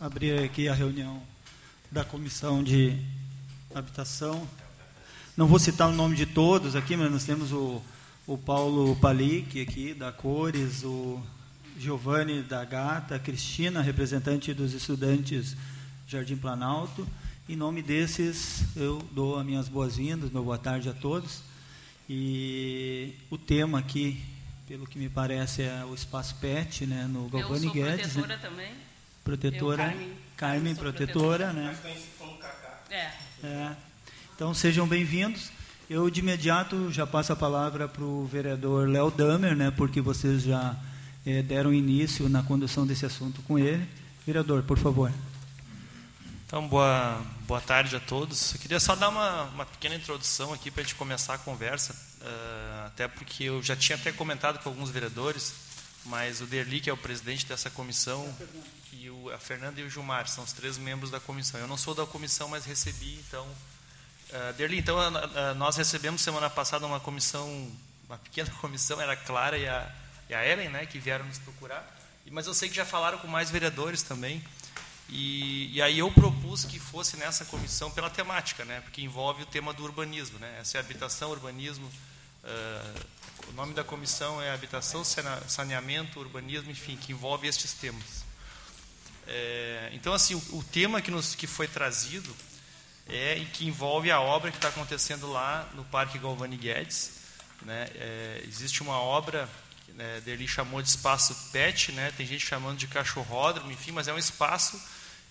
abrir aqui a reunião da comissão de habitação. Não vou citar o nome de todos aqui, mas nós temos o, o Paulo Palic aqui, da Cores, o Giovanni da Gata, a Cristina, representante dos estudantes Jardim Planalto. Em nome desses, eu dou as minhas boas-vindas, meu boa tarde a todos. E o tema aqui, pelo que me parece, é o espaço PET, né, no Galvani eu sou Guedes. protetora né? também. Protetora, Eu, Carmen. Carmen, Sou protetora, né? É. É. Então sejam bem-vindos. Eu de imediato já passo a palavra para o vereador Léo Damer, né? Porque vocês já eh, deram início na condução desse assunto com ele. Vereador, por favor. Então, boa, boa tarde a todos. Eu queria só dar uma, uma pequena introdução aqui para a gente começar a conversa, eh, até porque eu já tinha até comentado com alguns vereadores, mas o Derli, que é o presidente dessa comissão, e o, a Fernanda e o Gilmar são os três membros da comissão. Eu não sou da comissão, mas recebi, então... Uh, Derli, então, a- a- nós recebemos semana passada uma comissão, uma pequena comissão, era a Clara e a, e a Ellen, né, que vieram nos procurar, mas eu sei que já falaram com mais vereadores também, e, e aí eu propus que fosse nessa comissão pela temática, né, porque envolve o tema do urbanismo, né, essa é habitação, urbanismo, ah, o nome da comissão é habitação, saneamento, urbanismo, enfim, que envolve estes temas. É, então, assim, o, o tema que, nos, que foi trazido é e que envolve a obra que está acontecendo lá no Parque Galvani Guedes. Né? É, existe uma obra, né, Derli chamou de espaço PET, né? tem gente chamando de cachorródromo, enfim, mas é um espaço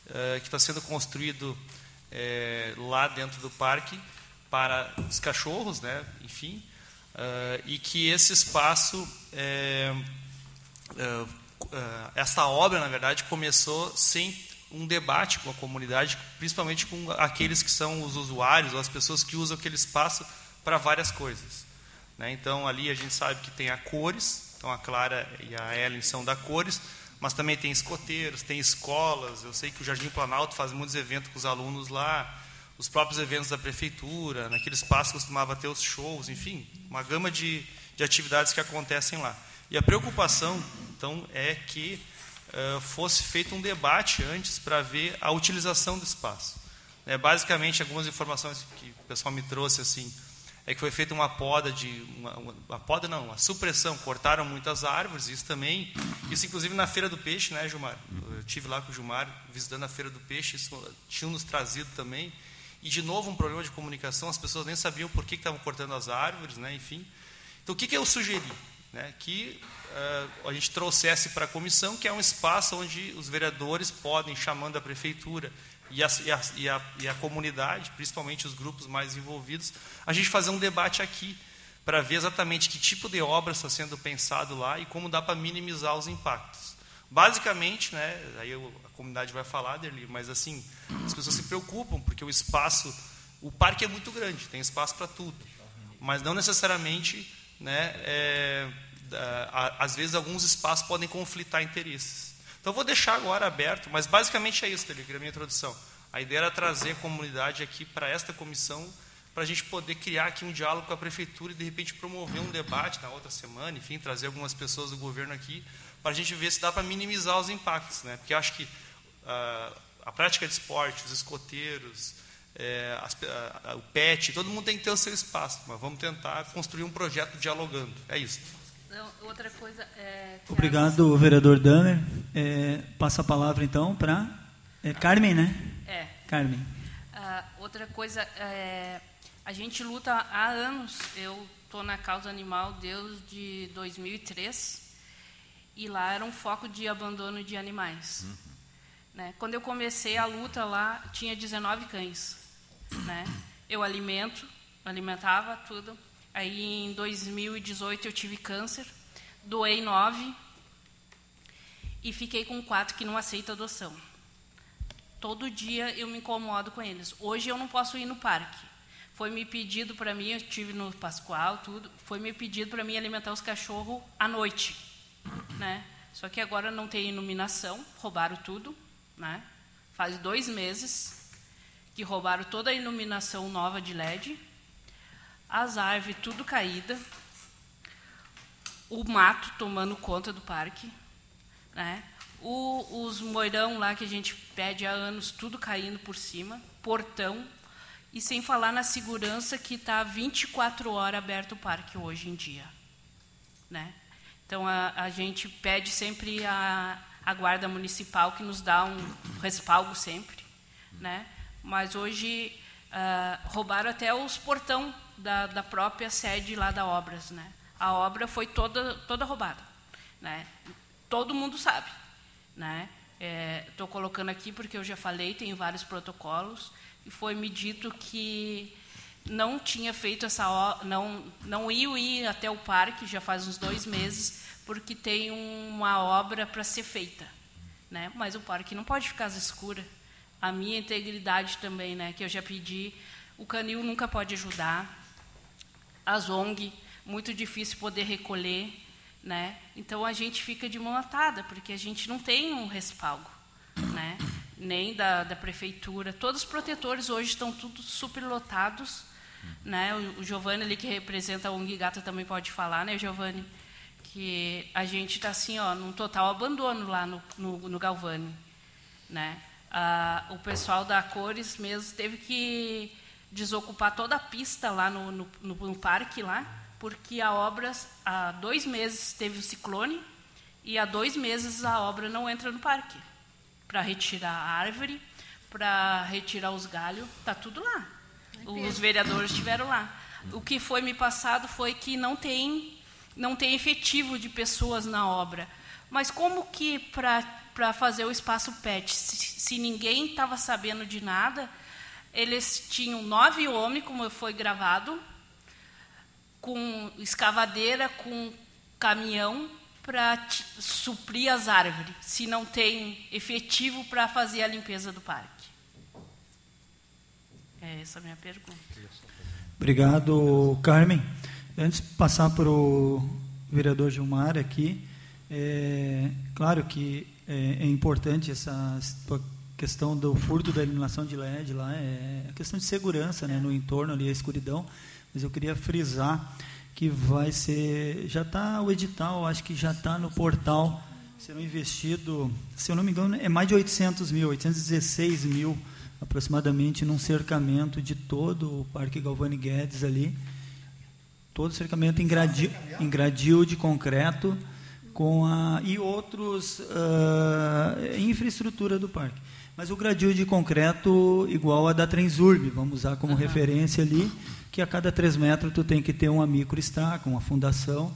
eh, que está sendo construído eh, lá dentro do parque para os cachorros, né? enfim, eh, e que esse espaço essa obra, na verdade, começou sem um debate com a comunidade, principalmente com aqueles que são os usuários, ou as pessoas que usam aquele espaço para várias coisas. né? Então, ali a gente sabe que tem a cores, então a Clara e a Ellen são da cores, mas também tem escoteiros, tem escolas, eu sei que o Jardim Planalto faz muitos eventos com os alunos lá, os próprios eventos da prefeitura, naquele espaço costumava ter os shows, enfim, uma gama de, de atividades que acontecem lá. E a preocupação, então, é que eh, fosse feito um debate antes para ver a utilização do espaço. É, basicamente, algumas informações que o pessoal me trouxe assim é que foi feita uma poda de uma, uma, poda não, uma supressão, cortaram muitas árvores, isso também, isso inclusive na feira do peixe, né, Gilmar? Eu tive lá com o Gilmar visitando a feira do peixe, isso tinham nos trazido também. E de novo um problema de comunicação, as pessoas nem sabiam por que que estavam cortando as árvores, né, enfim. Então o que que eu sugeri? Né, que uh, a gente trouxesse para a comissão, que é um espaço onde os vereadores podem, chamando a prefeitura e a, e, a, e, a, e a comunidade, principalmente os grupos mais envolvidos, a gente fazer um debate aqui para ver exatamente que tipo de obra está sendo pensado lá e como dá para minimizar os impactos. Basicamente, né, aí eu, a comunidade vai falar dele, mas assim, as pessoas se preocupam porque o espaço, o parque é muito grande, tem espaço para tudo, mas não necessariamente, né, é, a, às vezes alguns espaços podem conflitar interesses. Então, vou deixar agora aberto, mas basicamente é isso, Delic, a minha introdução. A ideia era trazer a comunidade aqui para esta comissão, para a gente poder criar aqui um diálogo com a prefeitura e, de repente, promover um debate na outra semana, enfim, trazer algumas pessoas do governo aqui, para a gente ver se dá para minimizar os impactos. Né? Porque acho que uh, a prática de esporte, os escoteiros, é, as, a, a, o PET, todo mundo tem que ter o seu espaço, mas vamos tentar construir um projeto dialogando. É isso. Outra coisa é. Obrigado, vereador Damer. É, passa a palavra então para é, Carmen, né? É. Carmen. Ah, outra coisa é. A gente luta há anos. Eu estou na causa animal desde 2003 e lá era um foco de abandono de animais. Uhum. Né? Quando eu comecei a luta lá, tinha 19 cães. Né? Eu alimento, alimentava tudo. Aí em 2018 eu tive câncer, doei nove e fiquei com quatro que não aceitam adoção. Todo dia eu me incomodo com eles. Hoje eu não posso ir no parque. Foi me pedido para mim, eu estive no Pascoal, tudo, foi me pedido para mim alimentar os cachorros à noite. Né? Só que agora não tem iluminação, roubaram tudo. Né? Faz dois meses que roubaram toda a iluminação nova de LED as árvores tudo caída, o mato tomando conta do parque, né? O, os moirão lá que a gente pede há anos, tudo caindo por cima, portão, e sem falar na segurança que está 24 horas aberto o parque hoje em dia. Né? Então, a, a gente pede sempre a, a guarda municipal que nos dá um respaldo sempre. Né? Mas hoje uh, roubaram até os portão da, da própria sede lá da Obras. Né? A obra foi toda, toda roubada. Né? Todo mundo sabe. Né? Estou é, colocando aqui porque eu já falei, tem vários protocolos, e foi me dito que não tinha feito essa não não ia ir até o parque já faz uns dois meses porque tem uma obra para ser feita né mas o parque não pode ficar às escuras a minha integridade também né que eu já pedi o canil nunca pode ajudar as ONG muito difícil poder recolher né então a gente fica de mão atada porque a gente não tem um respaldo né nem da, da prefeitura todos os protetores hoje estão tudo superlotados né? O, o Giovanni ali que representa a ONG Gata também pode falar, né, Giovanni? Que a gente está assim, ó, num total abandono lá no, no, no Galvani, né? Ah, o pessoal da Cores mesmo teve que desocupar toda a pista lá no, no, no, no parque lá, porque a obra há dois meses teve o ciclone e há dois meses a obra não entra no parque para retirar a árvore, para retirar os galhos, tá tudo lá os vereadores estiveram lá. O que foi me passado foi que não tem, não tem efetivo de pessoas na obra. Mas como que para fazer o espaço PET, se, se ninguém estava sabendo de nada, eles tinham nove homens, como foi gravado, com escavadeira, com caminhão para suprir as árvores, se não tem efetivo para fazer a limpeza do parque. É essa a minha pergunta. Obrigado, Carmen. Antes de passar para o vereador Gilmar aqui, é, claro que é, é, importante essa questão do furto da iluminação de LED lá, é a questão de segurança né, no entorno ali, a escuridão, mas eu queria frisar que vai ser, já está o edital, acho que já está no portal, serão investido, se eu não me engano, é mais de 800 mil, 816 mil aproximadamente num cercamento de todo o Parque Galvani Guedes ali, todo o cercamento em gradil, em gradil de concreto com a e outros uh, infraestrutura do parque. Mas o gradil de concreto igual a da Transurb, vamos usar como uhum. referência ali, que a cada três metros tu tem que ter uma microestaca, uma fundação,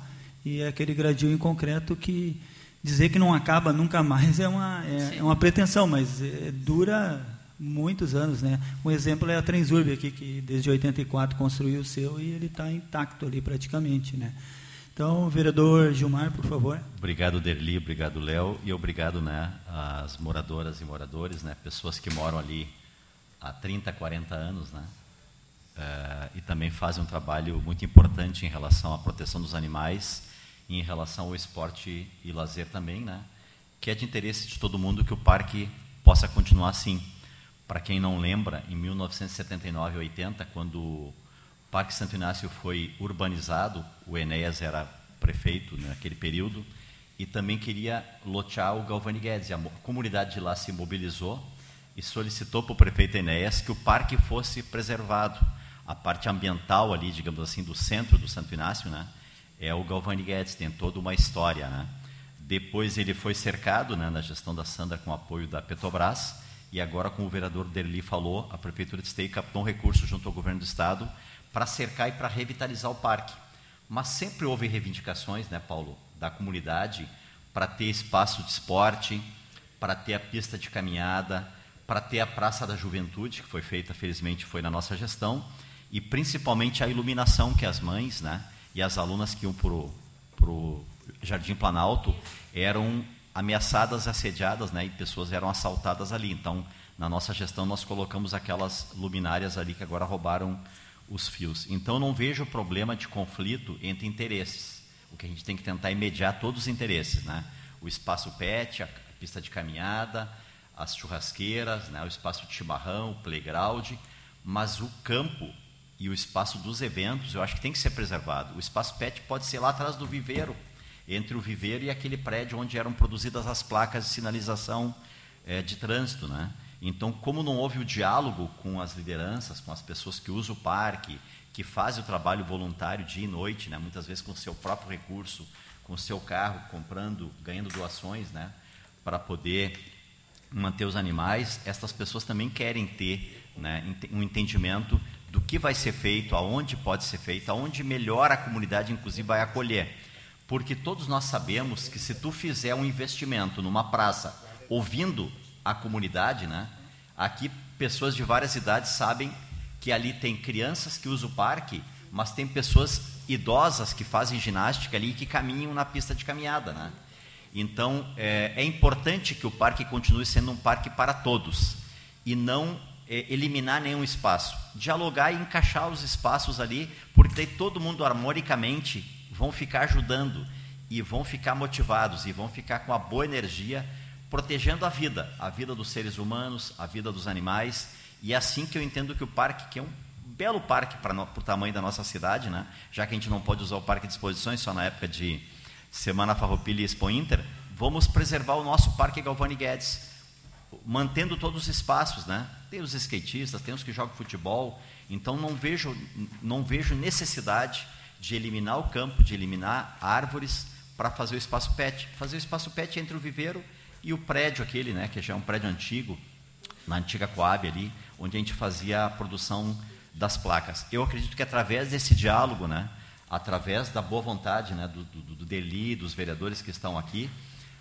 e é aquele gradil em concreto que dizer que não acaba nunca mais é uma, é, é uma pretensão, mas é, dura muitos anos, né? Um exemplo é a Transurb aqui, que desde 84 construiu o seu e ele está intacto ali praticamente, né? Então, vereador Gilmar, por favor. Obrigado, Derli, obrigado, Léo, e obrigado, né, às moradoras e moradores, né, pessoas que moram ali há 30, 40 anos, né, uh, e também fazem um trabalho muito importante em relação à proteção dos animais e em relação ao esporte e lazer também, né, que é de interesse de todo mundo que o parque possa continuar assim. Para quem não lembra, em 1979 80, quando o Parque Santo Inácio foi urbanizado, o Enéas era prefeito naquele período, e também queria lotear o Galvani Guedes. A comunidade de lá se mobilizou e solicitou para o prefeito Enéas que o parque fosse preservado. A parte ambiental ali, digamos assim, do centro do Santo Inácio, né, é o Galvani Guedes, tem toda uma história. Né. Depois ele foi cercado né, na gestão da Sandra com apoio da Petrobras, e agora, como o vereador Derli falou, a Prefeitura de Esteio captou um recurso junto ao governo do Estado para cercar e para revitalizar o parque. Mas sempre houve reivindicações, né, Paulo, da comunidade para ter espaço de esporte, para ter a pista de caminhada, para ter a Praça da Juventude, que foi feita, felizmente, foi na nossa gestão, e principalmente a iluminação que as mães né, e as alunas que iam para o Jardim Planalto eram ameaçadas, assediadas, né, e pessoas eram assaltadas ali. Então, na nossa gestão, nós colocamos aquelas luminárias ali que agora roubaram os fios. Então, não vejo problema de conflito entre interesses. O que a gente tem que tentar é mediar todos os interesses, né? O espaço pet, a pista de caminhada, as churrasqueiras, né, o espaço de chimarrão, o playground, mas o campo e o espaço dos eventos, eu acho que tem que ser preservado. O espaço pet pode ser lá atrás do viveiro, entre o viveiro e aquele prédio onde eram produzidas as placas de sinalização é, de trânsito, né? Então, como não houve o diálogo com as lideranças, com as pessoas que usam o parque, que fazem o trabalho voluntário dia e noite, né? muitas vezes com o seu próprio recurso, com o seu carro, comprando, ganhando doações, né? para poder manter os animais, estas pessoas também querem ter né, um entendimento do que vai ser feito, aonde pode ser feito, aonde melhor a comunidade, inclusive, vai acolher. Porque todos nós sabemos que se tu fizer um investimento numa praça, ouvindo a comunidade, né, aqui pessoas de várias idades sabem que ali tem crianças que usam o parque, mas tem pessoas idosas que fazem ginástica ali e que caminham na pista de caminhada, né? Então é, é importante que o parque continue sendo um parque para todos e não é, eliminar nenhum espaço, dialogar e encaixar os espaços ali, porque daí todo mundo harmonicamente vão ficar ajudando e vão ficar motivados e vão ficar com a boa energia protegendo a vida, a vida dos seres humanos, a vida dos animais e é assim que eu entendo que o parque, que é um belo parque para o tamanho da nossa cidade, né? já que a gente não pode usar o parque de exposições só na época de Semana Farroupilha e Expo Inter, vamos preservar o nosso Parque Galvani Guedes, mantendo todos os espaços, né? Tem os skatistas, tem os que jogam futebol, então não vejo, não vejo necessidade de eliminar o campo, de eliminar árvores para fazer o espaço pet. Fazer o espaço pet entre o viveiro e o prédio aquele, né, que já é um prédio antigo, na antiga Coab ali, onde a gente fazia a produção das placas. Eu acredito que através desse diálogo, né, através da boa vontade né, do, do, do Deli, dos vereadores que estão aqui,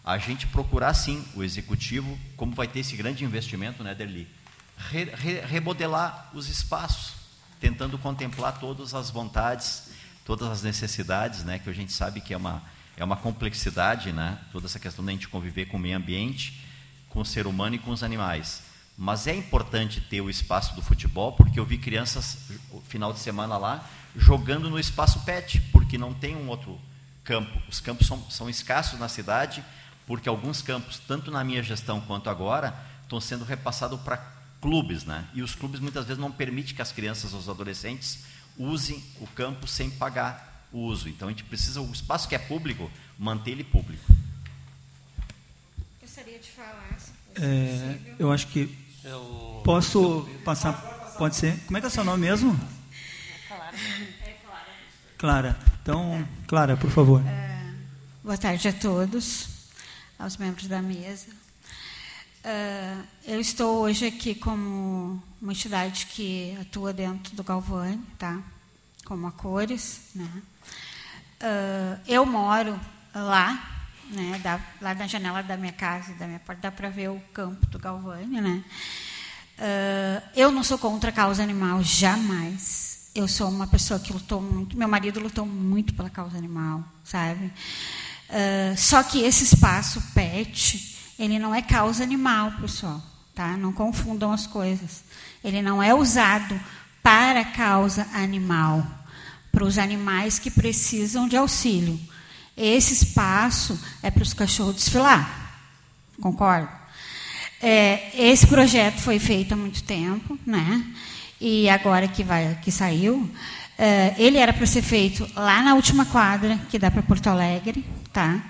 a gente procurar sim o executivo, como vai ter esse grande investimento, né, Deli, re, re, remodelar os espaços, tentando contemplar todas as vontades, todas as necessidades, né, que a gente sabe que é uma, é uma complexidade, né, toda essa questão da gente conviver com o meio ambiente, com o ser humano e com os animais. Mas é importante ter o espaço do futebol, porque eu vi crianças, final de semana lá, jogando no espaço pet, porque não tem um outro campo. Os campos são, são escassos na cidade, porque alguns campos, tanto na minha gestão quanto agora, estão sendo repassados para clubes, né? E os clubes muitas vezes não permitem que as crianças os adolescentes usem o campo sem pagar o uso. Então a gente precisa, o espaço que é público, manter ele público. Gostaria de falar, se fosse é, possível. Eu acho que eu... Posso passar? Pode ser. Como é que é o seu nome mesmo? Clara. Clara. Então, Clara, por favor. É, boa tarde a todos, aos membros da mesa. É, eu estou hoje aqui como uma entidade que atua dentro do Galvani, tá? Como a Cores, né? É, eu moro lá né, da, lá na janela da minha casa, da minha porta, dá para ver o campo do Galvani, né? Uh, eu não sou contra a causa animal, jamais. Eu sou uma pessoa que lutou muito, meu marido lutou muito pela causa animal, sabe? Uh, só que esse espaço PET, ele não é causa animal, pessoal, tá? Não confundam as coisas. Ele não é usado para causa animal, para os animais que precisam de auxílio. Esse espaço é para os cachorros desfilar. Concordo? É, esse projeto foi feito há muito tempo, né? E agora que vai, que saiu, é, ele era para ser feito lá na última quadra, que dá para Porto Alegre, tá?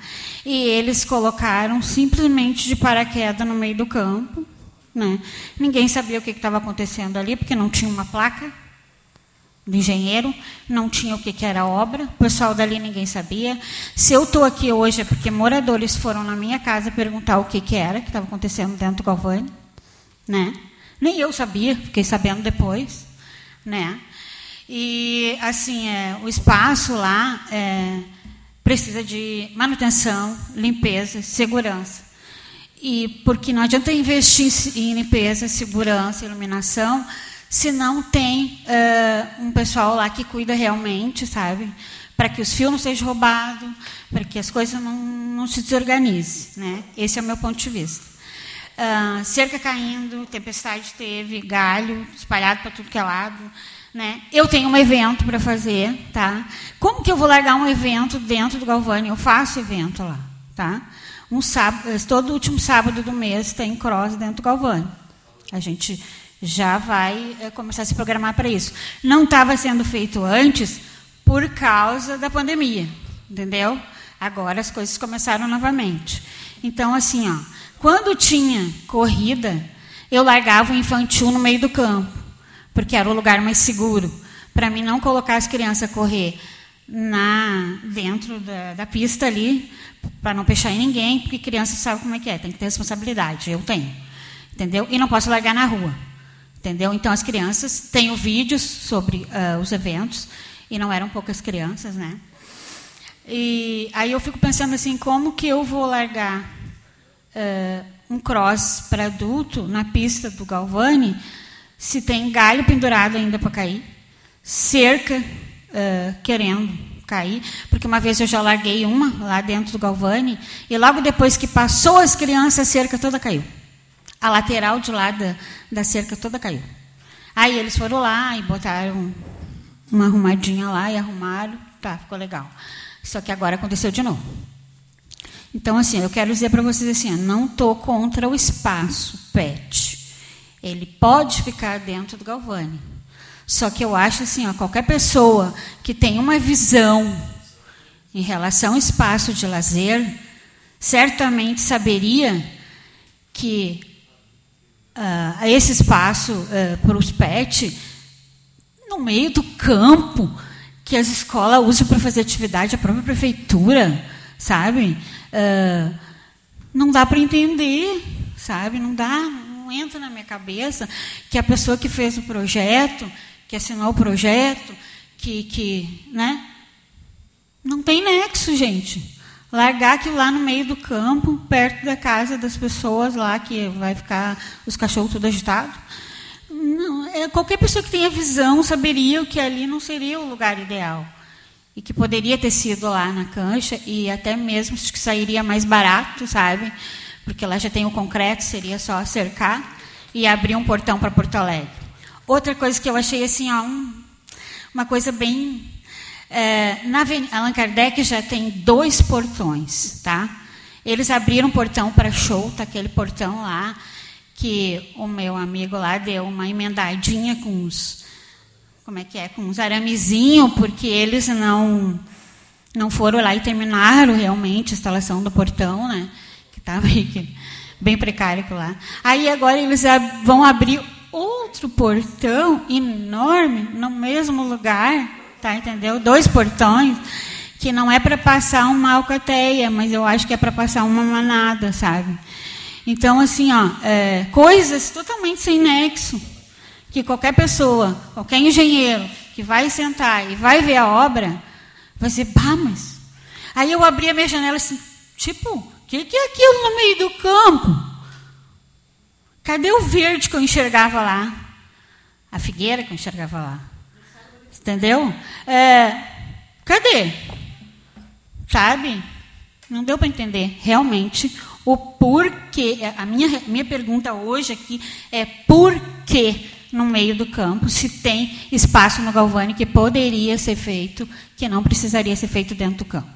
E eles colocaram simplesmente de paraquedas no meio do campo, né? Ninguém sabia o que estava acontecendo ali, porque não tinha uma placa, do engenheiro, não tinha o que, que era obra, o pessoal dali ninguém sabia. Se eu estou aqui hoje é porque moradores foram na minha casa perguntar o que, que era, que estava acontecendo dentro do Galvani. Né? Nem eu sabia, fiquei sabendo depois. Né? E, assim, é, o espaço lá é, precisa de manutenção, limpeza, segurança. E porque não adianta investir em limpeza, segurança, iluminação, se não tem uh, um pessoal lá que cuida realmente, sabe? Para que os fios não sejam roubados, para que as coisas não, não se desorganizem. Né? Esse é o meu ponto de vista. Uh, cerca caindo, tempestade teve, galho espalhado para tudo que é lado. Né? Eu tenho um evento para fazer. Tá? Como que eu vou largar um evento dentro do Galvani? Eu faço evento lá. Tá? Um sábado, todo último sábado do mês tem cross dentro do Galvani. A gente já vai é, começar a se programar para isso. Não estava sendo feito antes por causa da pandemia, entendeu? Agora as coisas começaram novamente. Então, assim, ó, quando tinha corrida, eu largava o infantil no meio do campo, porque era o lugar mais seguro, para mim não colocar as crianças a correr na dentro da, da pista ali, para não fechar em ninguém, porque criança sabe como é que é, tem que ter responsabilidade, eu tenho. Entendeu? E não posso largar na rua. Entendeu? Então as crianças, tenho vídeos sobre uh, os eventos, e não eram poucas crianças, né? E aí eu fico pensando assim, como que eu vou largar uh, um cross para adulto na pista do Galvani se tem galho pendurado ainda para cair, cerca uh, querendo cair, porque uma vez eu já larguei uma lá dentro do Galvani e logo depois que passou as crianças, a cerca toda caiu. A lateral de lá da, da cerca toda caiu. Aí eles foram lá e botaram uma arrumadinha lá e arrumaram, tá, ficou legal. Só que agora aconteceu de novo. Então, assim, eu quero dizer para vocês assim, não estou contra o espaço PET. Ele pode ficar dentro do Galvani. Só que eu acho assim, ó, qualquer pessoa que tem uma visão em relação ao espaço de lazer, certamente saberia que uh, esse espaço uh, para os PET, no meio do campo, que as escolas usam para fazer atividade, a própria prefeitura, sabe? Uh, não dá para entender, sabe? Não dá, não entra na minha cabeça que a pessoa que fez o projeto, que assinou o projeto, que, que né? Não tem nexo, gente. Largar aquilo lá no meio do campo, perto da casa das pessoas lá, que vai ficar os cachorros tudo agitados. É, qualquer pessoa que tenha visão saberia que ali não seria o lugar ideal e que poderia ter sido lá na cancha e até mesmo que sairia mais barato, sabe? Porque lá já tem o concreto, seria só cercar e abrir um portão para Porto Alegre. Outra coisa que eu achei assim, ó, um, uma coisa bem é, na Allan Kardec já tem dois portões, tá? Eles abriram um portão para show, tá aquele portão lá que o meu amigo lá deu uma emendadinha com os como é que é, com uns aramezinhos, porque eles não não foram lá e terminaram realmente a instalação do portão, né? Que estava bem precário lá. Aí agora eles vão abrir outro portão enorme no mesmo lugar, tá? Entendeu? Dois portões que não é para passar uma alcateia, mas eu acho que é para passar uma manada, sabe? Então assim, ó, é, coisas totalmente sem nexo que qualquer pessoa, qualquer engenheiro que vai sentar e vai ver a obra, vai dizer, pá, mas. Aí eu abri a minha janela assim, tipo, o que, que é aquilo no meio do campo? Cadê o verde que eu enxergava lá? A figueira que eu enxergava lá. Entendeu? É, cadê? Sabe? Não deu para entender realmente o porquê. A minha, minha pergunta hoje aqui é por que no meio do campo, se tem espaço no Galvani que poderia ser feito, que não precisaria ser feito dentro do campo.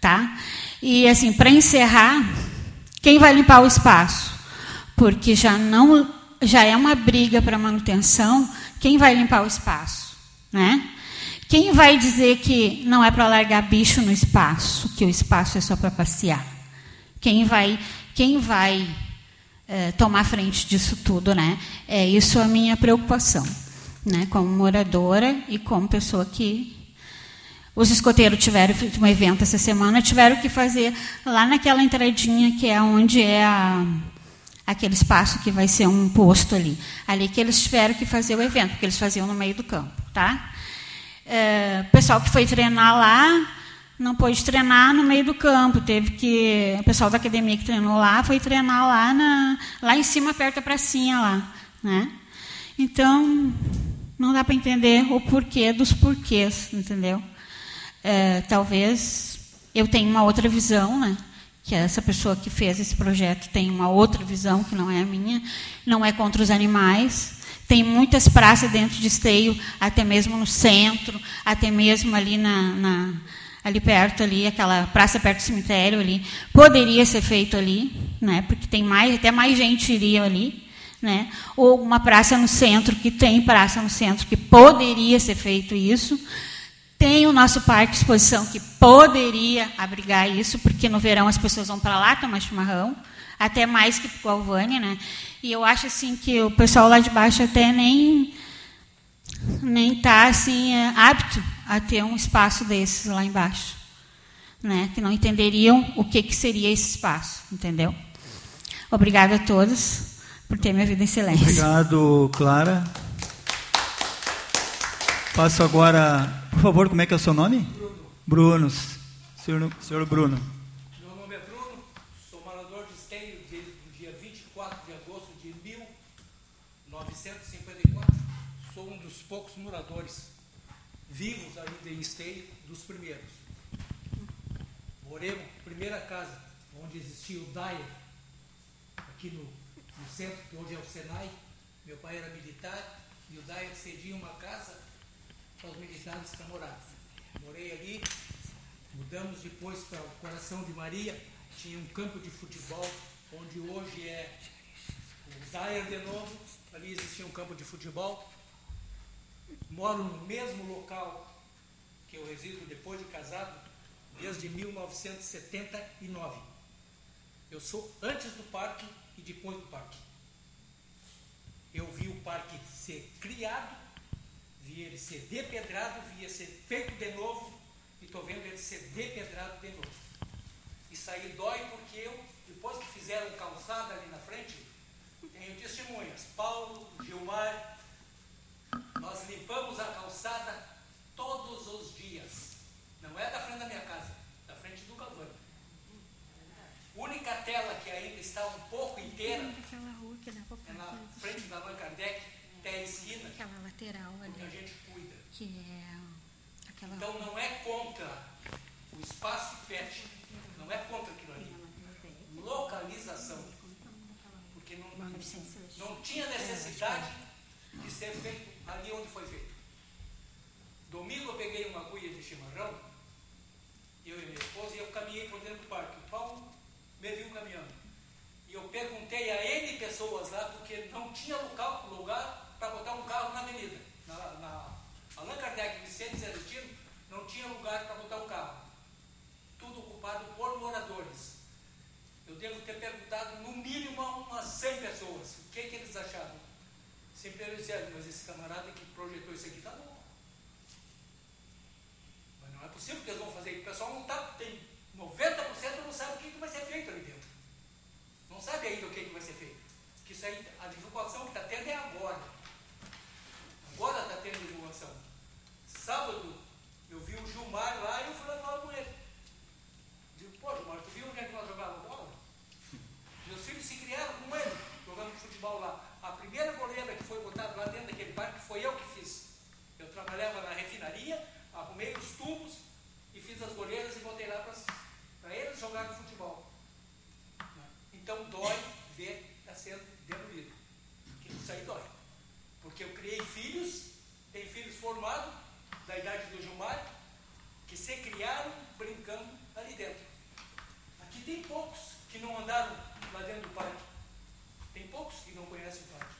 Tá? E, assim, para encerrar, quem vai limpar o espaço? Porque já, não, já é uma briga para manutenção, quem vai limpar o espaço? Né? Quem vai dizer que não é para largar bicho no espaço, que o espaço é só para passear? Quem vai, quem vai é, tomar frente disso tudo, né? É isso a minha preocupação, né? Como moradora e como pessoa que os escoteiros tiveram um evento essa semana, tiveram que fazer lá naquela entradinha que é onde é a, aquele espaço que vai ser um posto ali, ali que eles tiveram que fazer o evento, porque eles faziam no meio do campo, tá? É, o pessoal que foi treinar lá não pôde treinar no meio do campo, teve que o pessoal da academia que treinou lá foi treinar lá na lá em cima perto da pracinha lá, né? Então não dá para entender o porquê dos porquês, entendeu? É, talvez eu tenha uma outra visão, né? Que essa pessoa que fez esse projeto tem uma outra visão que não é a minha, não é contra os animais. Tem muitas praças dentro de esteio, até mesmo no centro, até mesmo ali na, na ali perto ali, aquela praça perto do cemitério ali, poderia ser feito ali, né? Porque tem mais, até mais gente iria ali, né? Ou uma praça no centro que tem praça no centro que poderia ser feito isso. Tem o nosso parque de exposição que poderia abrigar isso, porque no verão as pessoas vão para lá tomar chimarrão, até mais que para Galvani, né? E eu acho assim que o pessoal lá de baixo até nem nem está assim é, apto a ter um espaço desses lá embaixo, né? Que não entenderiam o que que seria esse espaço, entendeu? Obrigada a todos por ter me ouvido em silêncio. Obrigado, Clara. Passo agora por favor, como é que é o seu nome? Bruno. Bruno. Senhor, senhor Bruno. Meu nome é Bruno, sou morador de Esteio desde o dia 24 de agosto de 1954. Sou um dos poucos moradores vivos ainda em Esteio, dos primeiros. Morei na primeira casa onde existia o Dyer, aqui no, no centro, que hoje é o Senai. Meu pai era militar e o Dyer cedia uma casa para os militares para morar. Morei ali, mudamos depois para o Coração de Maria, tinha um campo de futebol, onde hoje é o Dyer de novo, ali existia um campo de futebol. Moro no mesmo local que eu resido depois de casado, desde 1979. Eu sou antes do parque e depois do parque. Eu vi o parque ser criado vi ele ser depedrado, vi ele ser feito de novo, e estou vendo ele ser depedrado de novo. Isso aí dói porque eu, depois que fizeram calçada ali na frente, tenho testemunhas. Paulo, Gilmar, nós limpamos a calçada todos os dias. Não é da frente da minha casa, da frente do Calvani. Única tela que ainda está um pouco inteira é na frente da Allan Kardec, a esquina. Aquela lateral ali. Que a gente cuida. Que é aquela. Então não é contra o espaço pet, não é contra aquilo ali. Localização. Porque não, não tinha necessidade de ser feito ali onde foi feito. Domingo eu peguei uma agulha de chimarrão, eu e minha esposa, e eu caminhei por dentro do parque. O Paulo me viu caminhando. E eu perguntei a N pessoas lá, porque não tinha local, lugar para botar um carro na avenida. Na, na Allan Kardec Vicente Celestino não tinha lugar para botar um carro. Tudo ocupado por moradores. Eu devo ter perguntado no mínimo a umas 100 pessoas o que, que eles achavam. Sempre eles diziam, mas esse camarada que projetou isso aqui está louco. Mas não é possível que eles vão fazer. O pessoal não está. Tem 90% não sabe o que, que vai ser feito ali dentro. Não sabe ainda o que, que vai ser feito. Que isso aí, a divulgação que está tendo é agora. Agora está tendo divulgação. Sábado, eu vi o Gilmar lá e eu fui lá falar com ele. Digo, pô, Gilmar, tu viu onde é que nós jogávamos bola? Meus filhos se criaram com ele, jogando futebol lá. A primeira goleira que foi botada lá dentro daquele parque foi eu que fiz. Eu trabalhava na refinaria, arrumei os tubos e fiz as goleiras e botei lá para eles jogarem futebol. Então dói ver está sendo demolido. Isso aí dói. Porque eu criei filhos, tenho filhos formados, da idade do Gilmar, que se criaram brincando ali dentro. Aqui tem poucos que não andaram lá dentro do parque. Tem poucos que não conhecem o parque.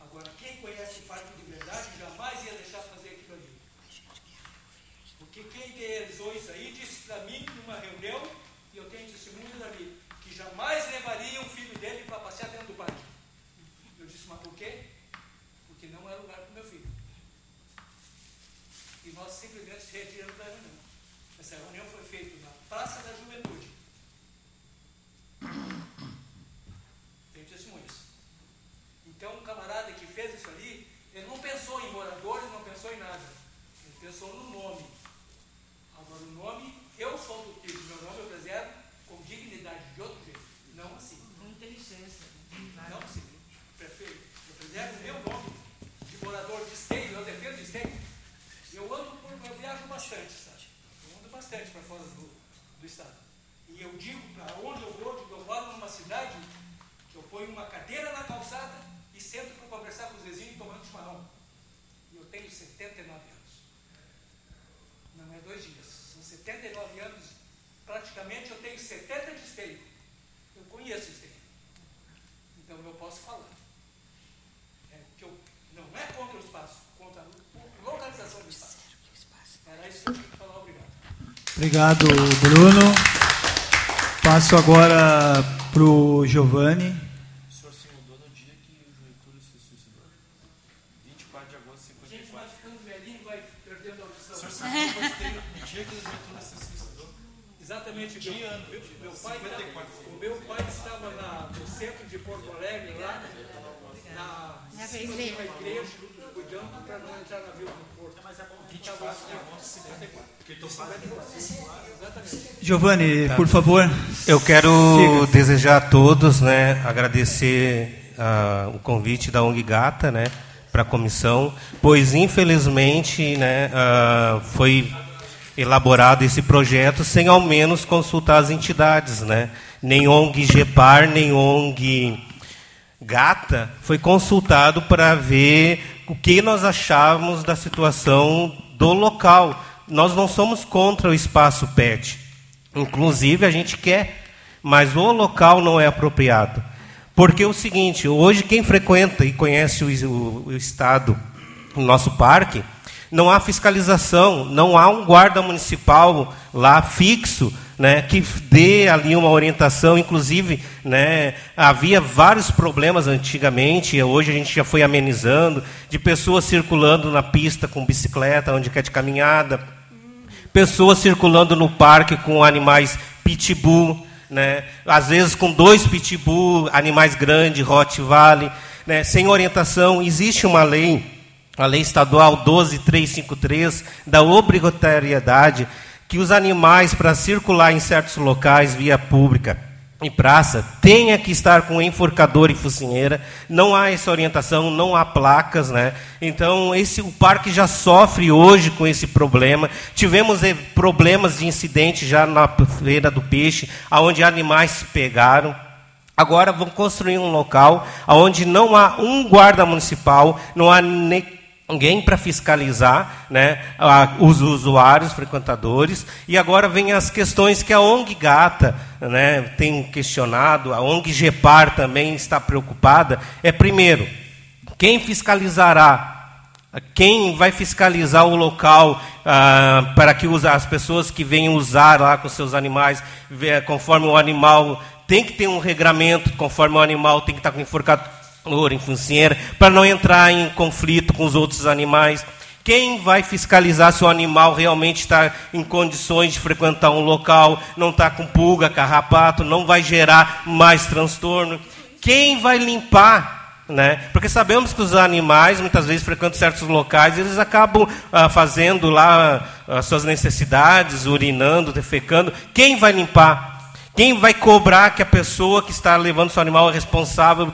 Agora, quem conhece o parque de verdade jamais ia deixar fazer aquilo ali. Porque quem idealizou isso aí disse para mim numa reunião, e eu tenho testemunho dali, que jamais levaria o filho dele para passear dentro do parque. Eu disse, mas por quê? que não é lugar para o meu filho. E nós simplesmente se retiramos da reunião. Essa reunião foi feita na Praça da Juventude. Tem testemunhas. Então, um camarada que fez isso ali, ele não pensou em moradores, não pensou em nada. Ele pensou no nome. Agora, o nome, eu sou do tipo, meu nome eu preservo com dignidade, de outro jeito. Não assim. Com inteligência. Não assim. Perfeito. Eu preservo o meu nome morador de esteio, eu defendo esteio. Eu ando por, eu viajo bastante, sabe? Eu ando bastante para fora do, do estado. E eu digo para onde eu vou, digo, eu moro numa cidade que eu ponho uma cadeira na calçada e sento para conversar com os vizinhos tomando chimarrão. E eu tenho 79 anos. Não é dois dias, são 79 anos. Praticamente eu tenho 70 de esteio. Eu conheço esteio. Então eu posso falar. É que eu não é contra o espaço, contra a localização do espaço. Era Obrigado, Bruno. Passo agora para o Giovanni. O senhor se mudou no dia que o Getúlio se suicidou? 24 de agosto de 54. Gente, vai ficando velhinho, vai perdendo a audição. O senhor que no dia que o Getúlio se suicidou? Exatamente. Meu, meu, meu pai, o meu pai estava na, no centro de Porto Alegre, lá na, na igreja, cuidando para não entrar na vila do Porto. Mas é bom, 24 de agosto de 54. Giovanni, por favor. Eu quero siga. desejar a todos, né, agradecer uh, o convite da ONG Gata, né, para a comissão, pois infelizmente, né, uh, foi elaborado esse projeto sem ao menos consultar as entidades, né? Nem ONG GEPAR, nem ONG Gata foi consultado para ver o que nós achávamos da situação do local nós não somos contra o espaço PET. Inclusive, a gente quer, mas o local não é apropriado. Porque é o seguinte, hoje quem frequenta e conhece o, o, o estado, o nosso parque, não há fiscalização, não há um guarda municipal lá fixo, né, que dê ali uma orientação. Inclusive, né, havia vários problemas antigamente, hoje a gente já foi amenizando, de pessoas circulando na pista com bicicleta, onde quer de caminhada, pessoas circulando no parque com animais pitbull, né? às vezes com dois pitbull, animais grandes, Rottweiler, né? sem orientação. Existe uma lei, a lei estadual 12353, da obrigatoriedade que os animais, para circular em certos locais, via pública, em praça tenha que estar com enforcador e focinheira. Não há essa orientação, não há placas, né? Então esse o parque já sofre hoje com esse problema. Tivemos eh, problemas de incidente já na feira do peixe, aonde animais se pegaram. Agora vão construir um local onde não há um guarda municipal, não há ninguém para fiscalizar né, os usuários, frequentadores. E agora vem as questões que a ONG Gata né, tem questionado, a ONG GEPAR também está preocupada. É, primeiro, quem fiscalizará? Quem vai fiscalizar o local ah, para que as pessoas que venham usar lá com seus animais, conforme o animal tem que ter um regramento, conforme o animal tem que estar com enforcado em funcioneira, para não entrar em conflito com os outros animais. Quem vai fiscalizar se o animal realmente está em condições de frequentar um local, não está com pulga, carrapato, não vai gerar mais transtorno? Quem vai limpar? Né? Porque sabemos que os animais, muitas vezes, frequentam certos locais, eles acabam ah, fazendo lá as suas necessidades, urinando, defecando. Quem vai limpar? Quem vai cobrar que a pessoa que está levando seu animal é responsável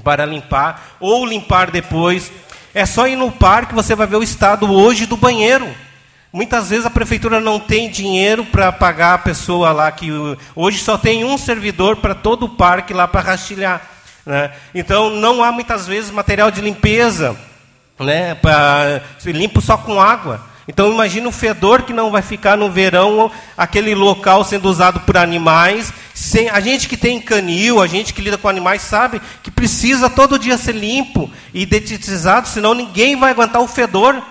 para limpar, ou limpar depois. É só ir no parque, você vai ver o estado hoje do banheiro. Muitas vezes a prefeitura não tem dinheiro para pagar a pessoa lá que hoje só tem um servidor para todo o parque lá para rastilhar. Né? Então não há muitas vezes material de limpeza, né? Pra, limpo só com água. Então imagina o fedor que não vai ficar no verão, aquele local sendo usado por animais. Sem, a gente que tem canil, a gente que lida com animais, sabe que precisa todo dia ser limpo e detetizado, senão ninguém vai aguentar o fedor.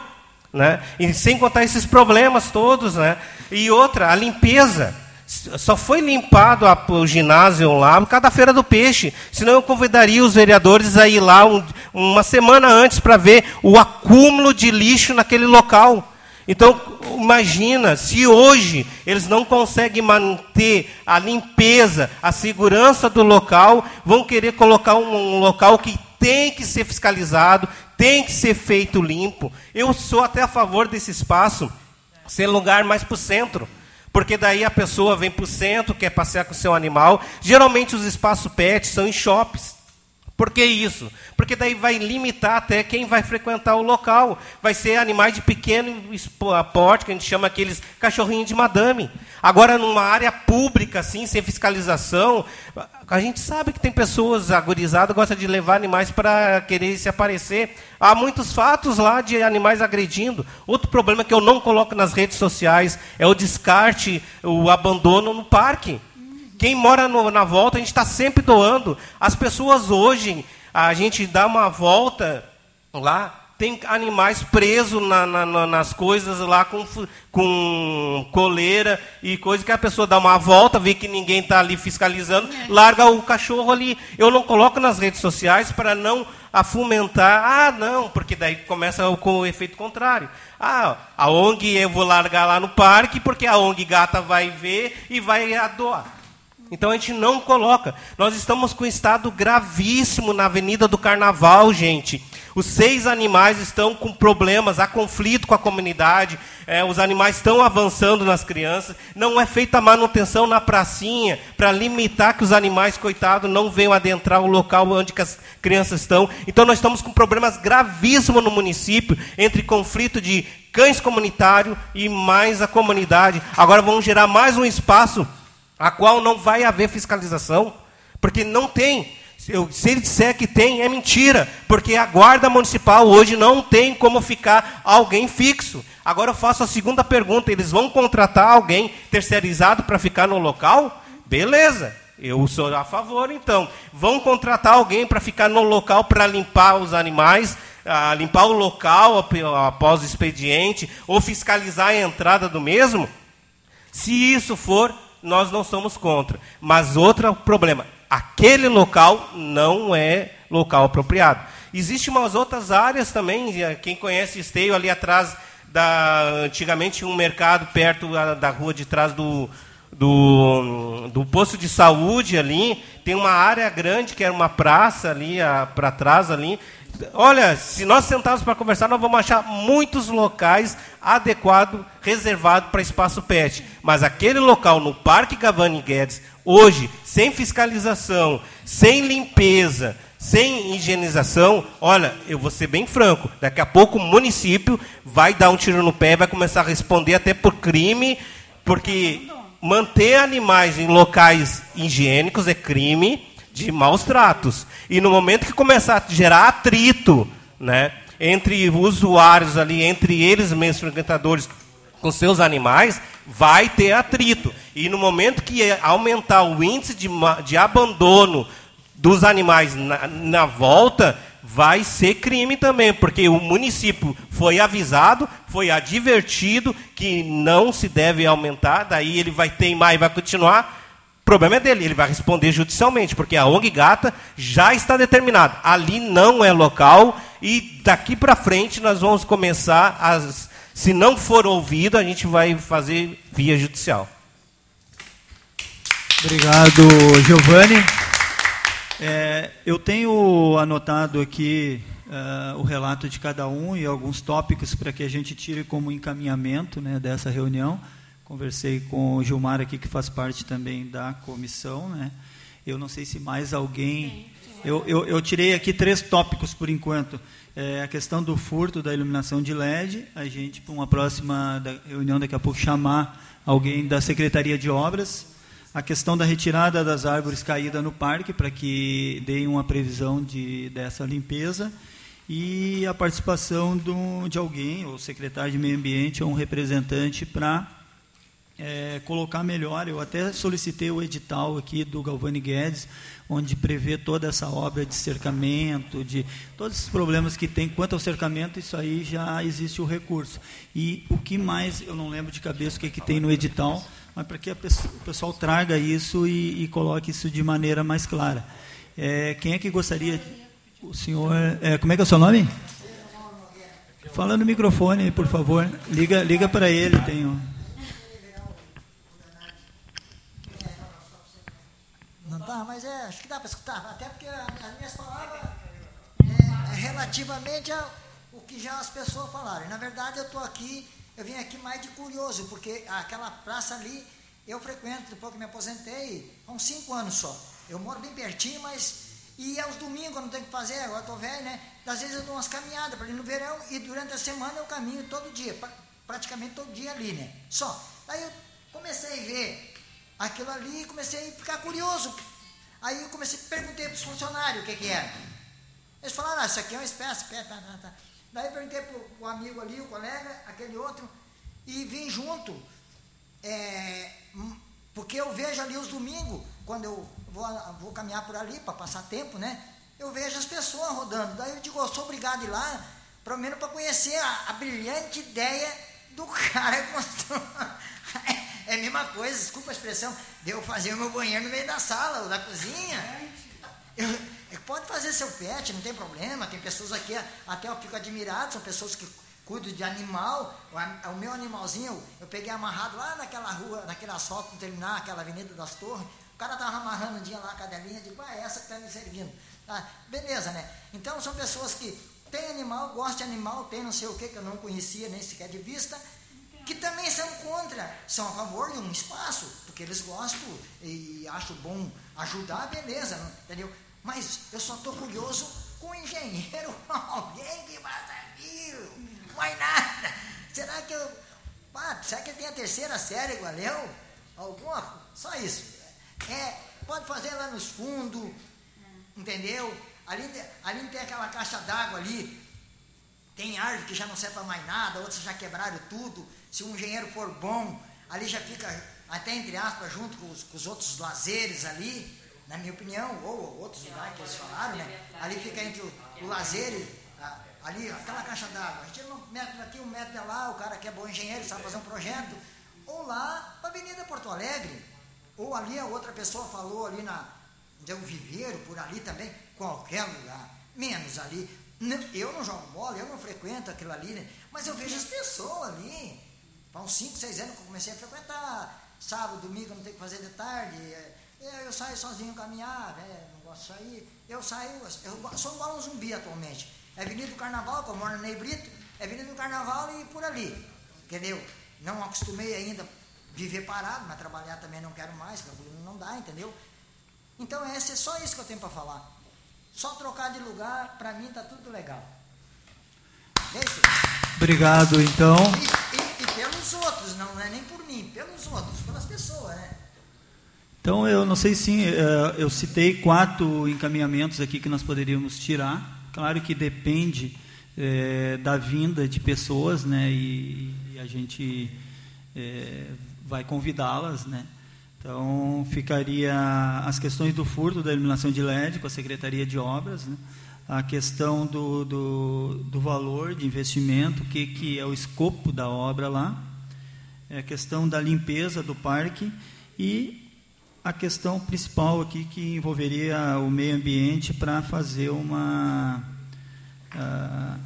Né? E sem contar esses problemas todos. Né? E outra, a limpeza. Só foi limpado a, o ginásio lá por causa da Feira do Peixe. Senão eu convidaria os vereadores a ir lá um, uma semana antes para ver o acúmulo de lixo naquele local. Então, imagina se hoje eles não conseguem manter a limpeza, a segurança do local, vão querer colocar um, um local que tem que ser fiscalizado, tem que ser feito limpo. Eu sou até a favor desse espaço ser lugar mais para o centro. Porque daí a pessoa vem para o centro, quer passear com o seu animal. Geralmente os espaços pet são em shoppings. Por que isso? Porque daí vai limitar até quem vai frequentar o local. Vai ser animais de pequeno porte, que a gente chama aqueles cachorrinhos de madame. Agora, numa área pública, assim, sem fiscalização, a gente sabe que tem pessoas agorizadas gostam de levar animais para querer se aparecer. Há muitos fatos lá de animais agredindo. Outro problema que eu não coloco nas redes sociais é o descarte, o abandono no parque. Quem mora no, na volta, a gente está sempre doando. As pessoas hoje, a gente dá uma volta lá, tem animais presos na, na, nas coisas lá com, com coleira e coisa que a pessoa dá uma volta, vê que ninguém está ali fiscalizando, é. larga o cachorro ali. Eu não coloco nas redes sociais para não a fomentar, ah, não, porque daí começa com o efeito contrário. Ah, a ONG eu vou largar lá no parque, porque a ONG gata vai ver e vai doar. Então a gente não coloca. Nós estamos com um estado gravíssimo na Avenida do Carnaval, gente. Os seis animais estão com problemas, há conflito com a comunidade, é, os animais estão avançando nas crianças, não é feita manutenção na pracinha para limitar que os animais, coitados, não venham adentrar o local onde as crianças estão. Então nós estamos com problemas gravíssimos no município, entre conflito de cães comunitários e mais a comunidade. Agora vamos gerar mais um espaço a qual não vai haver fiscalização, porque não tem. Se ele disser que tem, é mentira, porque a guarda municipal hoje não tem como ficar alguém fixo. Agora eu faço a segunda pergunta: eles vão contratar alguém terceirizado para ficar no local? Beleza, eu sou a favor então. Vão contratar alguém para ficar no local para limpar os animais, limpar o local após o expediente, ou fiscalizar a entrada do mesmo? Se isso for, nós não somos contra. Mas outro problema, aquele local não é local apropriado. Existem umas outras áreas também, eh, quem conhece Esteio, ali atrás, da, antigamente um mercado perto da, rua de trás do, do, do posto de saúde ali, tem uma área grande que era uma praça ali para trás ali, Olha, se nós sentarmos para conversar, nós vamos achar muitos locais adequados, reservados para espaço pet. Mas aquele local no Parque Gavani Guedes, hoje, sem fiscalização, sem limpeza, sem higienização, olha, eu vou ser bem franco, daqui a pouco o município vai dar um tiro no pé, vai começar a responder até por crime, porque manter animais em locais higiênicos é crime de maus tratos. E no momento que começar a gerar atrito, né, entre usuários ali, entre eles mesmos frequentadores com seus animais, vai ter atrito. E no momento que aumentar o índice de, de abandono dos animais na, na volta, vai ser crime também, porque o município foi avisado, foi advertido que não se deve aumentar, daí ele vai teimar e vai continuar problema é dele, ele vai responder judicialmente, porque a ONG Gata já está determinada. Ali não é local e daqui para frente nós vamos começar as se não for ouvido, a gente vai fazer via judicial. Obrigado, Giovanni. É, eu tenho anotado aqui uh, o relato de cada um e alguns tópicos para que a gente tire como encaminhamento né, dessa reunião. Conversei com o Gilmar aqui, que faz parte também da comissão. Né? Eu não sei se mais alguém. Eu, eu, eu tirei aqui três tópicos por enquanto. É a questão do furto da iluminação de LED. A gente, para uma próxima reunião, daqui a pouco, chamar alguém da Secretaria de Obras. A questão da retirada das árvores caídas no parque, para que deem uma previsão de, dessa limpeza. E a participação do, de alguém, ou secretário de Meio Ambiente, ou um representante, para é, colocar melhor. Eu até solicitei o edital aqui do Galvani Guedes, onde prevê toda essa obra de cercamento, de todos os problemas que tem. Quanto ao cercamento, isso aí já existe o recurso. E o que mais, eu não lembro de cabeça o que, é que tem no edital, mas para que pessoa, o pessoal traga isso e, e, coloque isso de maneira mais clara. É, quem é que gostaria? O senhor. É, como é que é o seu nome? Fala no microfone, por favor. Liga, liga para ele. Tenho. Tá, mas é, acho que dá para escutar, até porque as minhas palavras é, é relativamente ao que já as pessoas falaram. Na verdade, eu estou aqui, eu vim aqui mais de curioso, porque aquela praça ali eu frequento, depois que me aposentei, há uns cinco anos só. Eu moro bem pertinho, mas. E aos domingos eu não tenho que fazer, agora estou velho, né? Às vezes eu dou umas caminhadas para ir no verão e durante a semana eu caminho todo dia, praticamente todo dia ali, né? Só. Aí eu comecei a ver aquilo ali e comecei a ficar curioso. Aí eu comecei, perguntei para os funcionários o que, que era. Eles falaram, ah, isso aqui é uma espécie, tá, tá, tá. Daí eu perguntei para o amigo ali, o colega, aquele outro, e vim junto. É, porque eu vejo ali os domingos, quando eu vou, vou caminhar por ali para passar tempo, né? Eu vejo as pessoas rodando. Daí eu digo, oh, sou obrigado a ir lá, pelo menos para conhecer a, a, brilhante ideia do cara que mostrou. É a mesma coisa, desculpa a expressão, de eu fazer o meu banheiro no meio da sala ou da cozinha. Eu, eu, pode fazer seu pet, não tem problema. Tem pessoas aqui, até eu fico admirado, são pessoas que cuidam de animal. O, o meu animalzinho, eu, peguei amarrado lá naquela rua, naquele asfalto, terminar, aquela Avenida das Torres. O cara estava amarrando um dia lá a cadelinha, digo, ah, é essa que está me servindo. Ah, beleza, né? Então são pessoas que têm animal, gostam de animal, tem não sei o que que eu não conhecia nem sequer de vista, que também são contra, são a favor de um espaço, porque eles gostam e acham bom ajudar, beleza, entendeu? Mas eu só estou curioso com o engenheiro, alguém que faça aquilo, mais nada. Será que eu. Ah, será que ele tem a terceira série igual eu? Alguma. Só isso. É, pode fazer lá nos fundos, entendeu? Ali, ali tem aquela caixa d'água ali, tem árvore que já não serve para mais nada, outras já quebraram tudo. Se um engenheiro for bom, ali já fica, até entre aspas, junto com os, com os outros lazeres ali, na minha opinião, ou outros lugares que eles falaram, né? Ali fica entre o, o lazer e a, ali, aquela caixa d'água. A gente tira um metro daqui, um metro de lá, o cara que é bom engenheiro, sabe fazer um projeto. Ou lá a Avenida Porto Alegre. Ou ali a outra pessoa falou ali na. Deu viveiro por ali também, qualquer lugar. Menos ali. Eu não jogo bola, eu não frequento aquilo ali, né? mas eu vejo as pessoas ali. Há uns 5, 6 anos que eu comecei a frequentar, sábado, domingo, não tem que fazer de tarde. É, é, eu saio sozinho caminhar, né? não gosto de sair. Eu saio, eu sou igual um zumbi atualmente. É Avenida do Carnaval, que eu moro no Ney Brito, é Avenida do Carnaval e por ali. Entendeu? Não acostumei ainda viver parado, mas trabalhar também não quero mais, porque não dá, entendeu? Então, é só isso que eu tenho para falar. Só trocar de lugar, para mim tá tudo legal. Esse. Obrigado, então. E, e, e, pelos outros, não é nem por mim, pelos outros, pelas pessoas, né? Então, eu não sei se uh, eu citei quatro encaminhamentos aqui que nós poderíamos tirar. Claro que depende uh, da vinda de pessoas, né? E, e a gente uh, vai convidá-las, né? Então, ficaria as questões do furto da iluminação de LED com a Secretaria de Obras, né? a questão do, do, do, valor de investimento, o que, que é o escopo da obra lá, é a questão da limpeza do parque e a questão principal aqui que envolveria o meio ambiente para fazer uma, uh,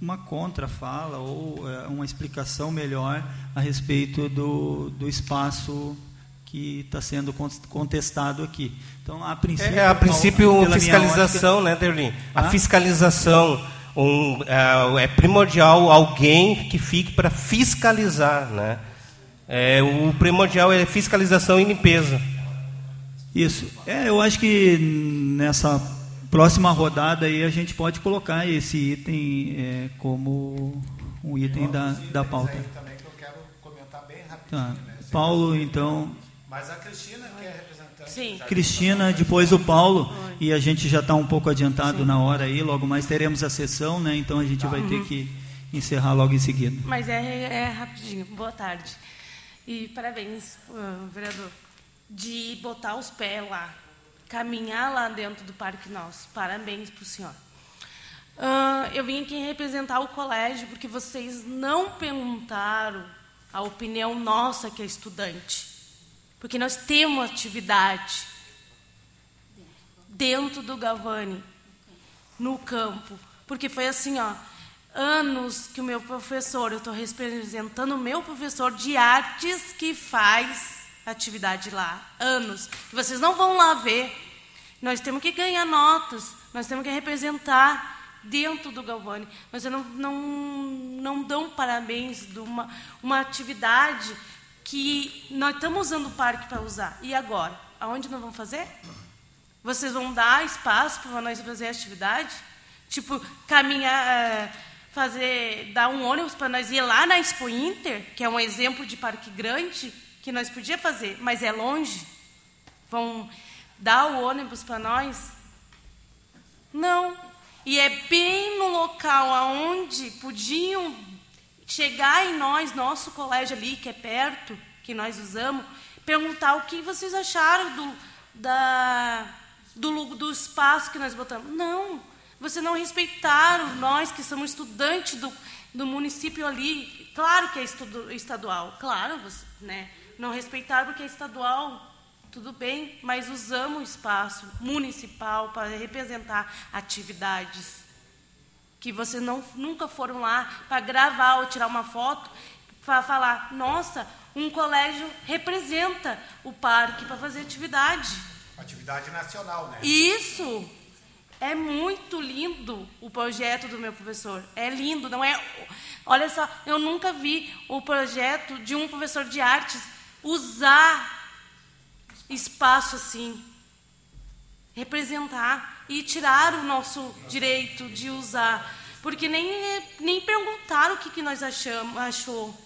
uma contrafala ou uh, uma explicação melhor a respeito do, do espaço que está sendo contestado aqui. Então, a princípio, é, a princípio fiscalização, ótica, né, Derlin? A ah? fiscalização um, é, é, primordial alguém que fique para fiscalizar, né? É, o primordial é fiscalização e limpeza. Isso. É, eu acho que nessa próxima rodada aí a gente pode colocar esse item é, como um item da, da pauta. Também que eu quero comentar bem rapidinho, tá. né? Paulo, então, mas a Cristina, que é representante. Sim. Cristina, depois o Paulo, e a gente já está um pouco adiantado Sim. na hora aí, logo mais teremos a sessão, né? Então a gente tá. vai uhum. ter que encerrar logo em seguida. Mas é, é rapidinho. Boa tarde. E parabéns, uh, vereador, de botar os pés lá, caminhar lá dentro do Parque Nosso. Parabéns para o senhor. Uh, eu vim aqui representar o colégio porque vocês não perguntaram a opinião nossa que é estudante. Porque nós temos atividade dentro do Galvani, no campo. Porque foi assim, ó, anos que o meu professor, eu estou representando o meu professor de artes que faz atividade lá. Anos. Que vocês não vão lá ver. Nós temos que ganhar notas, nós temos que representar dentro do Galvani. Mas eu não, não, não dão parabéns de uma, uma atividade que nós estamos usando o parque para usar. E agora? Aonde nós vamos fazer? Vocês vão dar espaço para nós fazer atividade? Tipo, caminhar, eh, fazer, dar um ônibus para nós ir lá na Expo Inter, que é um exemplo de parque grande, que nós podíamos fazer, mas é longe? Vão dar o ônibus para nós? Não. E é bem no local aonde podiam chegar em nós, nosso colégio ali, que é perto, que nós usamos, perguntar o que vocês acharam do, da, do, do espaço que nós botamos. Não, Você não respeitaram nós que somos estudantes do, do município ali. Claro que é estudo, estadual, claro, você, né? Não respeitaram porque é estadual, tudo bem, mas usamos o espaço municipal para representar atividades que vocês não, nunca foram lá para gravar ou tirar uma foto, para falar, nossa, um colégio representa o parque para fazer atividade. Atividade nacional, né? Isso! É muito lindo o projeto do meu professor. É lindo, não é? Olha só, eu nunca vi o projeto de um professor de artes usar espaço assim, representar e tirar o nosso direito de usar, porque nem nem perguntaram o que, que nós achamos, achou,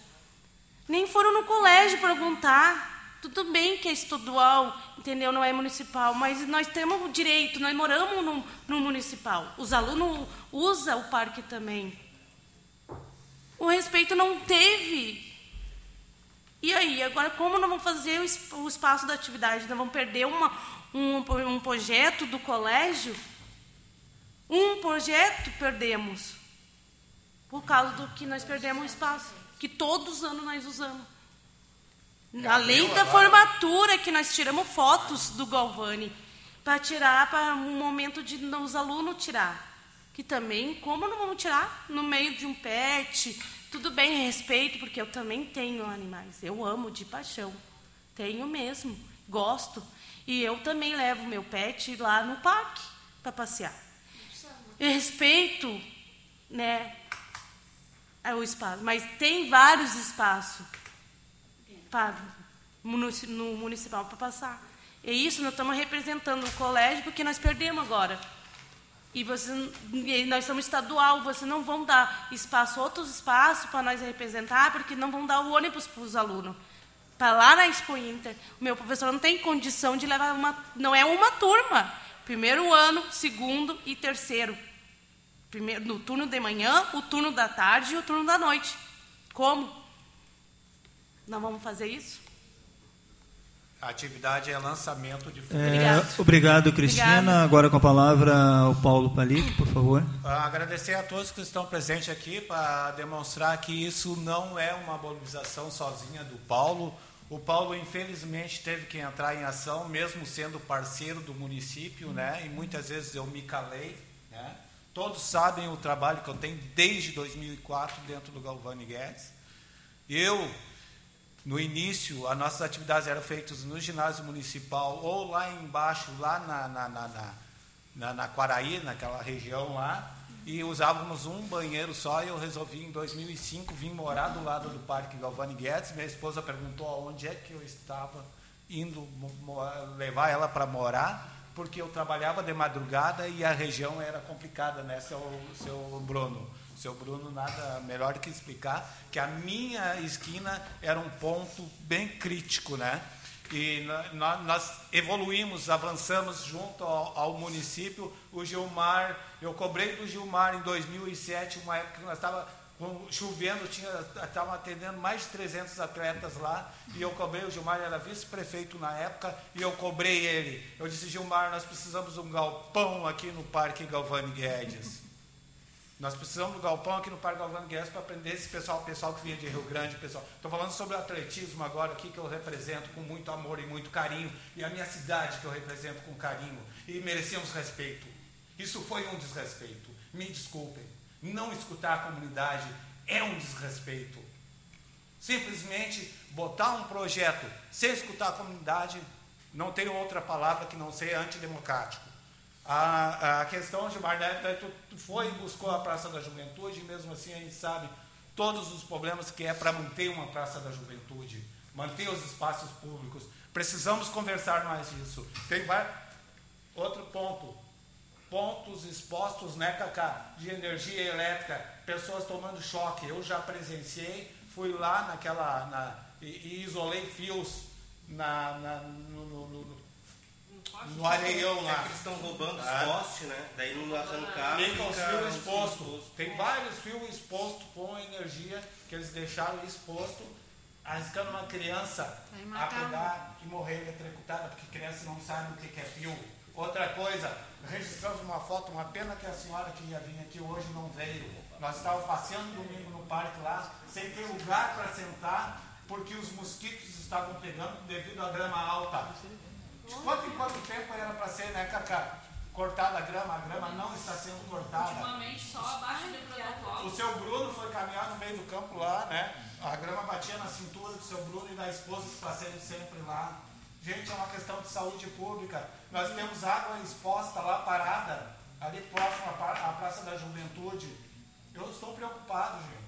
nem foram no colégio perguntar. Tudo bem que é estadual, entendeu? Não é municipal, mas nós temos o direito, nós moramos no, no municipal. Os alunos usam o parque também. O respeito não teve. E aí, agora como nós vamos fazer o espaço da atividade? Nós vamos perder uma, um, um projeto do colégio? Um projeto perdemos. Por causa do que nós perdemos o espaço. Que todos os anos nós usamos. Além da formatura, que nós tiramos fotos do Galvani. Para tirar, para um momento de os alunos tirar. Que também, como não vamos tirar? No meio de um pet, tudo bem, respeito, porque eu também tenho animais. Eu amo de paixão. Tenho mesmo, gosto. E eu também levo meu pet lá no parque para passear. Respeito, né, é o espaço, mas tem vários espaços para no municipal para passar. E isso nós estamos representando o colégio porque nós perdemos agora. E, e nós somos estadual, vocês não vão dar espaço, outros espaços para nós representar, porque não vão dar o ônibus para os alunos. Para lá na Expo Inter, o meu professor não tem condição de levar uma. Não é uma turma. Primeiro ano, segundo e terceiro. Primeiro, no turno de manhã, o turno da tarde e o turno da noite. Como? Não vamos fazer isso? A atividade é lançamento de é, Obrigado, Cristina. Obrigada. Agora com a palavra o Paulo Palic, por favor. Ah, agradecer a todos que estão presentes aqui para demonstrar que isso não é uma mobilização sozinha do Paulo. O Paulo, infelizmente, teve que entrar em ação, mesmo sendo parceiro do município, né? e muitas vezes eu me calei. Né? Todos sabem o trabalho que eu tenho desde 2004 dentro do Galvani Guedes. Eu no início, as nossas atividades eram feitas no ginásio municipal ou lá embaixo, lá na, na, na, na, na Quaraí, naquela região lá, e usávamos um banheiro só. E eu resolvi, em 2005, vir morar do lado do Parque Galvani Guedes. Minha esposa perguntou aonde é que eu estava indo levar ela para morar, porque eu trabalhava de madrugada e a região era complicada, né, seu, seu Bruno? Seu Bruno nada melhor que explicar que a minha esquina era um ponto bem crítico, né? E nós, evoluímos, avançamos junto ao, ao, município. O Gilmar, eu cobrei do Gilmar em 2007, uma época que nós estava chovendo, tinha estavam atendendo mais de 300 atletas lá, e eu cobrei o Gilmar, era vice-prefeito na época, e eu cobrei ele. Eu disse, Gilmar, nós precisamos de um galpão aqui no Parque Galvani Guedes. Nós precisamos do galpão aqui no Parque Galvão Guedes para aprender esse pessoal, pessoal que vinha de Rio Grande, pessoal. Estou falando sobre o atletismo agora aqui que eu represento com muito amor e muito carinho e a minha cidade que eu represento com carinho e merecemos respeito. Isso foi um desrespeito. Me desculpem. Não escutar a comunidade é um desrespeito. Simplesmente botar um projeto sem escutar a comunidade não tem outra palavra que não ser antidemocrático. A, a questão de tu, tu foi e buscou a Praça da Juventude, e mesmo assim a gente sabe todos os problemas que é para manter uma Praça da Juventude, manter os espaços públicos. Precisamos conversar mais disso. Tem outro ponto. Pontos expostos, né, Cacá, de energia elétrica, pessoas tomando choque. Eu já presenciei, fui lá naquela. Na, e, e isolei fios na, na no, no, no no areião lá. É que eles estão roubando ah. os postes, né? Daí não arrancar. Tem os fios expostos. Tem vários fios expostos com energia que eles deixaram exposto, arriscando uma criança a pegar e morrer eletrocutada, porque criança não sabe o que é fio. Outra coisa, registramos uma foto, uma pena que a senhora que ia vir aqui hoje não veio. Nós estávamos passeando domingo no parque lá, sem ter lugar para sentar, porque os mosquitos estavam pegando devido à grama alta. De quanto em quanto tempo era para ser, né, Cacá? Cortada a grama, a grama não está sendo cortada. Ultimamente só abaixo do protocolo. O seu Bruno foi caminhar no meio do campo lá, né? A grama batia na cintura do seu Bruno e da esposa que está sendo sempre lá. Gente, é uma questão de saúde pública. Nós temos água exposta lá parada, ali próximo à Praça da Juventude. Eu estou preocupado, gente.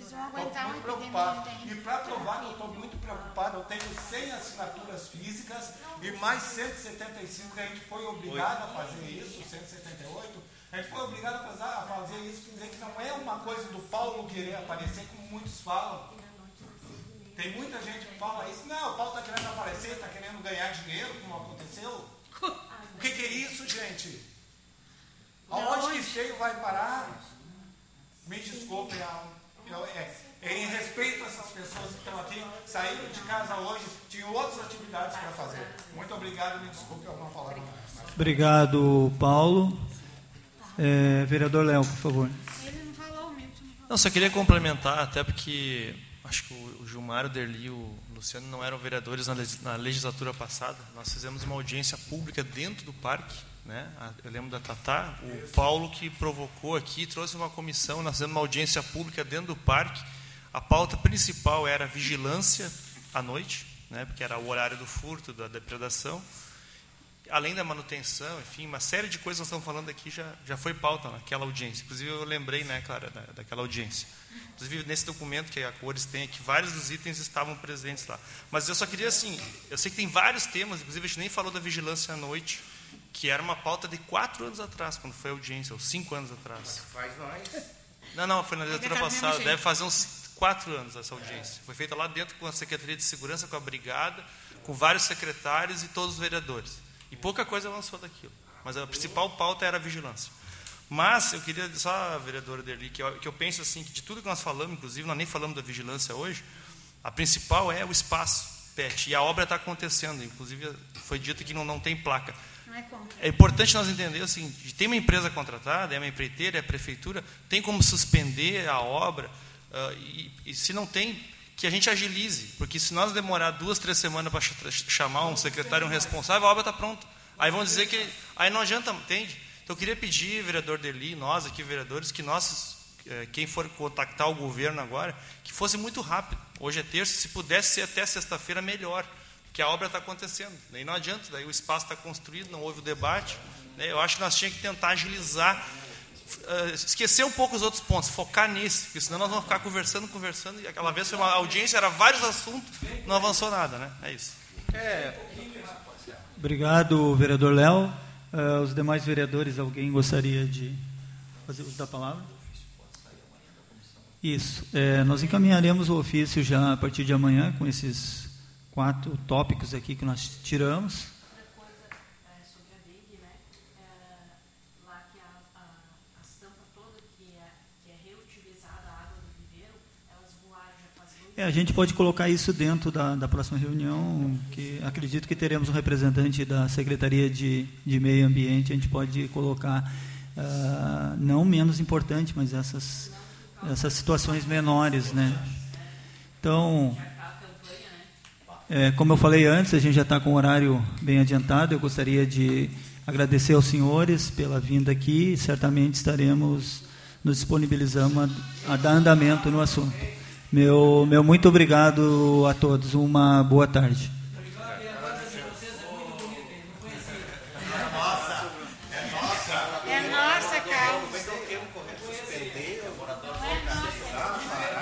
Eles vão Estou aguentar muito preocupado. E para provar que eu estou muito preocupado, eu tenho 100 assinaturas físicas e mais 175 que a gente foi obrigado a fazer isso, 178. A gente foi obrigado a fazer, a fazer isso, quer dizer que não é uma coisa do Paulo querer aparecer, como muitos falam. Tem muita gente que fala isso. Não, o Paulo está querendo aparecer, está querendo ganhar dinheiro, como aconteceu. O que, que é isso, gente? Aonde que esteio vai parar? Me desculpem, eu, eu, é, é em respeito a essas pessoas que estão aqui, saíram de casa hoje, tinham outras atividades para fazer. Muito obrigado, me desculpe, eu não falar mais. Obrigado, Paulo. É, vereador Léo, por favor. Ele não só queria complementar, até porque acho que o Gilmar, o Derli e o Luciano não eram vereadores na legislatura passada. Nós fizemos uma audiência pública dentro do parque. Né? Eu lembro da Tatá, o Paulo que provocou aqui, trouxe uma comissão, nós fizemos uma audiência pública dentro do parque. A pauta principal era vigilância à noite, né? porque era o horário do furto, da depredação além da manutenção, enfim, uma série de coisas que nós estamos falando aqui já, já foi pauta naquela audiência. Inclusive, eu lembrei, né, Clara, da, daquela audiência. Inclusive, nesse documento que a Cores tem aqui, vários dos itens estavam presentes lá. Mas eu só queria, assim, eu sei que tem vários temas, inclusive a gente nem falou da vigilância à noite, que era uma pauta de quatro anos atrás, quando foi a audiência, ou cinco anos atrás. Faz mais. Não, não, foi na legislatura tá passada. Deve fazer uns quatro anos essa audiência. Foi feita lá dentro com a Secretaria de Segurança, com a Brigada, com vários secretários e todos os vereadores. E pouca coisa avançou daquilo. Mas a principal pauta era a vigilância. Mas eu queria só, vereadora Derli, que eu, que eu penso assim, que de tudo que nós falamos, inclusive nós nem falamos da vigilância hoje, a principal é o espaço PET. E a obra está acontecendo. Inclusive foi dito que não, não tem placa. É. É importante nós entender assim, de tem uma empresa contratada, é uma empreiteira, é a prefeitura, tem como suspender a obra ah, e, e se não tem, que a gente agilize, porque se nós demorar duas, três semanas para chamar um secretário, um responsável, a obra está pronta. Aí vão dizer que aí não adianta, entende? Então eu queria pedir, vereador Deli, nós aqui vereadores, que nós eh, quem for contactar o governo agora, que fosse muito rápido. Hoje é terça, se pudesse ser até sexta-feira, melhor, porque a obra está acontecendo. Daí não adianta, daí o espaço está construído, não houve o debate. né? Eu acho que nós tínhamos que tentar agilizar, eh, esquecer um pouco os outros pontos, focar nesse, porque senão nós vamos ficar conversando, conversando, e aquela vez foi uma audiência, era vários assuntos, não avançou nada, né? É isso. Obrigado, vereador Léo. Ah, os demais vereadores, alguém gostaria de fazer uso da palavra? Isso. É, nós encaminharemos o ofício já a partir de amanhã com esses quatro tópicos aqui que nós tiramos. É, a gente pode colocar isso dentro da, da próxima reunião, que acredito que teremos um representante da Secretaria de, de Meio Ambiente, a gente pode colocar, ah, não menos importante, mas essas, essas situações menores, né? Então, é, como eu falei antes, a gente já está com o horário bem adiantado, eu gostaria de agradecer aos senhores pela vinda aqui, certamente estaremos nos disponibilizando a, a dar andamento no assunto. Meu, meu muito obrigado a todos. Uma boa tarde.